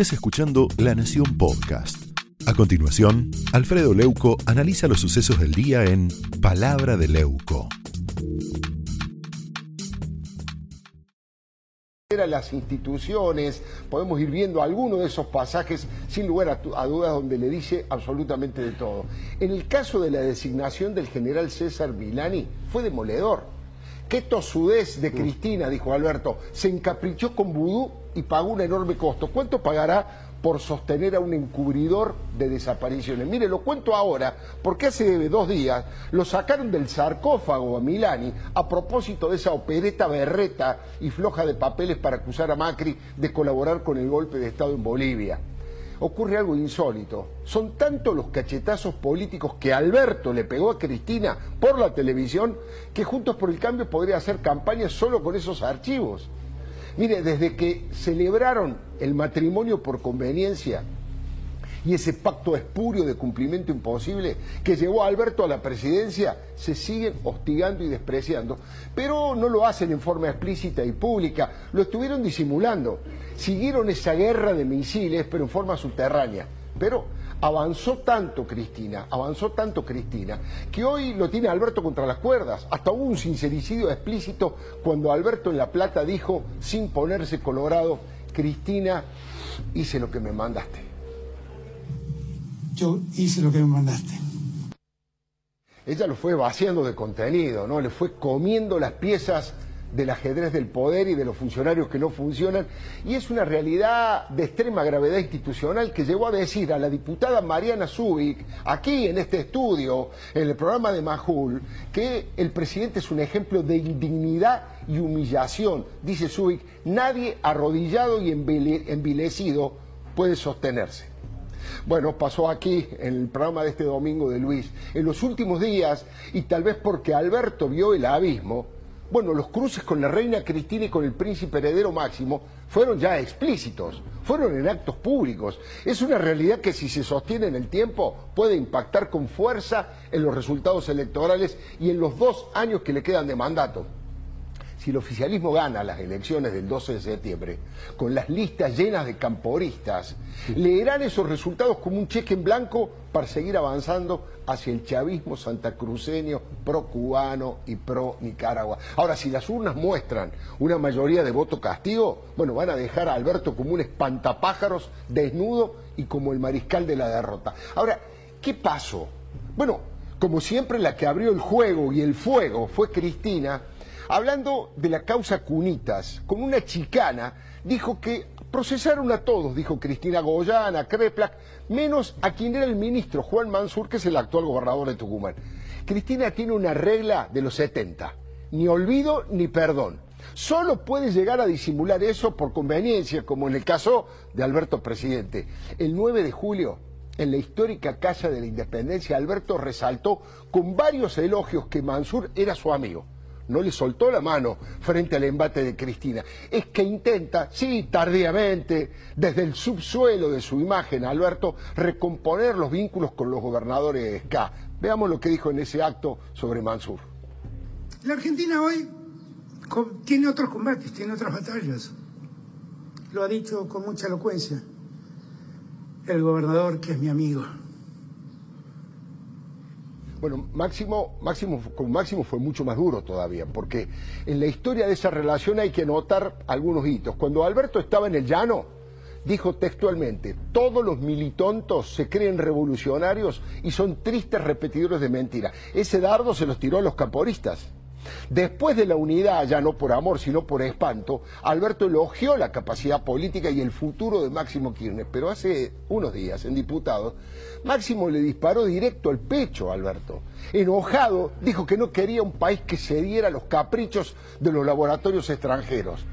estés escuchando La Nación Podcast. A continuación, Alfredo Leuco analiza los sucesos del día en Palabra de Leuco. las instituciones, podemos ir viendo algunos de esos pasajes sin lugar a, dudas donde le dice absolutamente de todo. En el caso de la designación del general César Milani fue demoledor. Qué tosudez de Cristina, dijo Alberto, se encaprichó con vudú y pagó un enorme costo. ¿Cuánto pagará por sostener a un encubridor de desapariciones. Mire, lo cuento ahora, porque hace dos días lo sacaron del sarcófago a Milani a propósito de esa opereta berreta y floja de papeles para acusar a Macri de colaborar con el golpe de Estado en Bolivia. Ocurre algo insólito. Son tantos los cachetazos políticos que Alberto le pegó a Cristina por la televisión que Juntos por el Cambio podría hacer campaña solo con esos archivos. Mire, desde que celebraron el matrimonio por conveniencia y ese pacto espurio de cumplimiento imposible que llevó a Alberto a la presidencia, se siguen hostigando y despreciando, pero no lo hacen en forma explícita y pública, lo estuvieron disimulando, siguieron esa guerra de misiles, pero en forma subterránea. Pero avanzó tanto Cristina, avanzó tanto Cristina, que hoy lo tiene Alberto contra las cuerdas. Hasta hubo un sincericidio explícito cuando Alberto en La Plata dijo, sin ponerse colorado, Cristina, hice lo que me mandaste. Yo hice lo que me mandaste. Ella lo fue vaciando de contenido, ¿no? Le fue comiendo las piezas del ajedrez del poder y de los funcionarios que no funcionan, y es una realidad de extrema gravedad institucional que llegó a decir a la diputada Mariana Zubik, aquí en este estudio, en el programa de Majul, que el presidente es un ejemplo de indignidad y humillación. Dice Zubik, nadie arrodillado y envilecido puede sostenerse. Bueno, pasó aquí en el programa de este domingo de Luis. En los últimos días, y tal vez porque Alberto vio el abismo, bueno, los cruces con la reina Cristina y con el príncipe heredero Máximo fueron ya explícitos, fueron en actos públicos. Es una realidad que si se sostiene en el tiempo puede impactar con fuerza en los resultados electorales y en los dos años que le quedan de mandato si el oficialismo gana las elecciones del 12 de septiembre, con las listas llenas de camporistas, leerán esos resultados como un cheque en blanco para seguir avanzando hacia el chavismo santacruceño, pro-cubano y pro-Nicaragua. Ahora, si las urnas muestran una mayoría de voto castigo, bueno, van a dejar a Alberto como un espantapájaros desnudo y como el mariscal de la derrota. Ahora, ¿qué pasó? Bueno, como siempre la que abrió el juego y el fuego fue Cristina, hablando de la causa Cunitas, con una chicana, dijo que procesaron a todos, dijo Cristina Goyana, Kreplak, menos a quien era el ministro Juan Mansur, que es el actual gobernador de Tucumán. Cristina tiene una regla de los 70, ni olvido ni perdón. Solo puede llegar a disimular eso por conveniencia, como en el caso de Alberto Presidente. El 9 de julio, en la histórica Casa de la Independencia, Alberto resaltó con varios elogios que Mansur era su amigo no le soltó la mano frente al embate de Cristina. Es que intenta, sí, tardíamente, desde el subsuelo de su imagen, Alberto, recomponer los vínculos con los gobernadores SCA. Veamos lo que dijo en ese acto sobre Mansur. La Argentina hoy tiene otros combates, tiene otras batallas. Lo ha dicho con mucha elocuencia el gobernador que es mi amigo. Bueno, Máximo, Máximo, con Máximo fue mucho más duro todavía, porque en la historia de esa relación hay que notar algunos hitos. Cuando Alberto estaba en el llano, dijo textualmente, todos los militontos se creen revolucionarios y son tristes repetidores de mentira. Ese dardo se los tiró a los camporistas. Después de la unidad, ya no por amor, sino por espanto, Alberto elogió la capacidad política y el futuro de Máximo Kirchner. Pero hace unos días, en diputados, Máximo le disparó directo al pecho a Alberto. Enojado, dijo que no quería un país que cediera a los caprichos de los laboratorios extranjeros.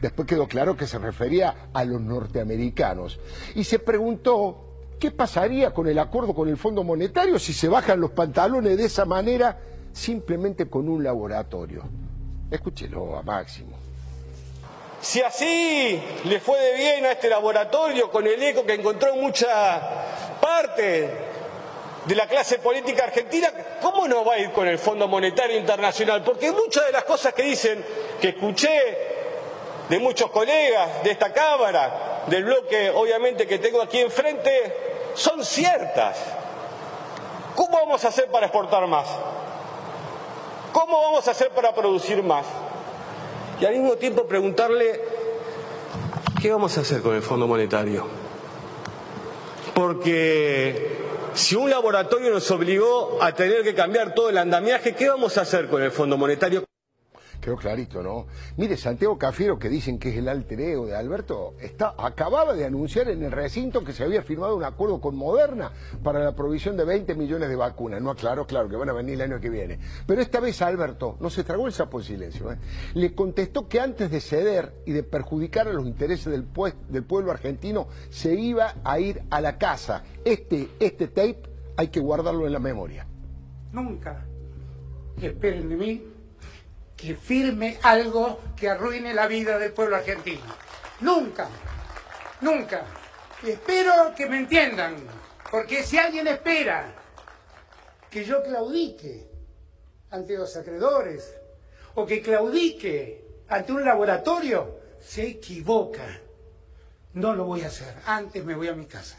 Después quedó claro que se refería a los norteamericanos. Y se preguntó qué pasaría con el acuerdo con el Fondo Monetario si se bajan los pantalones de esa manera simplemente con un laboratorio. Escúchelo a Máximo. Si así le fue de bien a este laboratorio con el eco que encontró en mucha parte de la clase política argentina, ¿cómo no va a ir con el Fondo Monetario Internacional? Porque muchas de las cosas que dicen, que escuché de muchos colegas de esta Cámara, del bloque, obviamente, que tengo aquí enfrente, son ciertas. ¿Cómo vamos a hacer para exportar más? ¿Cómo vamos a hacer para producir más? Y al mismo tiempo preguntarle, ¿qué vamos a hacer con el Fondo Monetario? Porque si un laboratorio nos obligó a tener que cambiar todo el andamiaje, ¿qué vamos a hacer con el Fondo Monetario? Quedó clarito, ¿no? Mire, Santiago Cafiero, que dicen que es el alter ego de Alberto, está, acababa de anunciar en el recinto que se había firmado un acuerdo con Moderna para la provisión de 20 millones de vacunas. No aclaró, claro, que van a venir el año que viene. Pero esta vez Alberto no se tragó el sapo en silencio. ¿eh? Le contestó que antes de ceder y de perjudicar a los intereses del, del pueblo argentino, se iba a ir a la casa. Este, este tape hay que guardarlo en la memoria. Nunca esperen de mí que firme algo que arruine la vida del pueblo argentino. Nunca, nunca. espero que me entiendan, porque si alguien espera que yo claudique ante los acreedores o que claudique ante un laboratorio, se equivoca. No lo voy a hacer. Antes me voy a mi casa.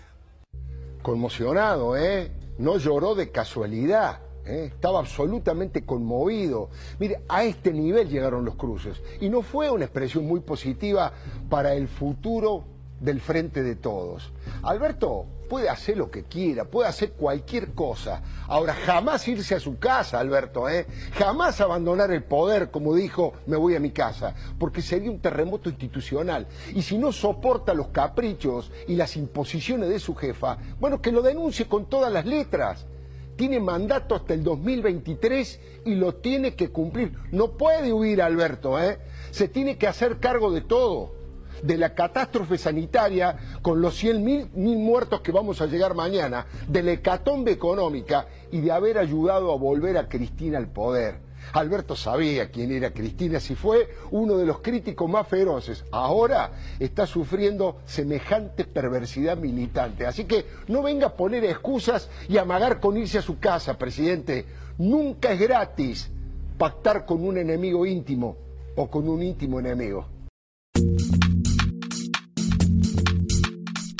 Conmocionado, ¿eh? No lloró de casualidad. ¿Eh? estaba absolutamente conmovido. Mire, a este nivel llegaron los cruces. Y no fue una expresión muy positiva para el futuro del frente de todos. Alberto puede hacer lo que quiera, puede hacer cualquier cosa. Ahora, jamás irse a su casa, Alberto, ¿eh? jamás abandonar el poder, como dijo, me voy a mi casa, porque sería un terremoto institucional. Y si no soporta los caprichos y las imposiciones de su jefa, bueno, que lo denuncie con todas las letras tiene mandato hasta el 2023 y lo tiene que cumplir. No puede huir, Alberto, ¿eh? Se tiene que hacer cargo de todo. De la catástrofe sanitaria con los 100 mil, mil muertos que vamos a llegar mañana, de la hecatombe económica y de haber ayudado a volver a Cristina al poder. Alberto sabía quién era Cristina, si fue uno de los críticos más feroces. Ahora está sufriendo semejante perversidad militante. Así que no venga a poner excusas y amagar con irse a su casa, presidente. Nunca es gratis pactar con un enemigo íntimo o con un íntimo enemigo.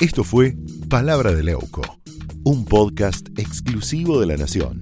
Esto fue Palabra de Leuco, un podcast exclusivo de la Nación.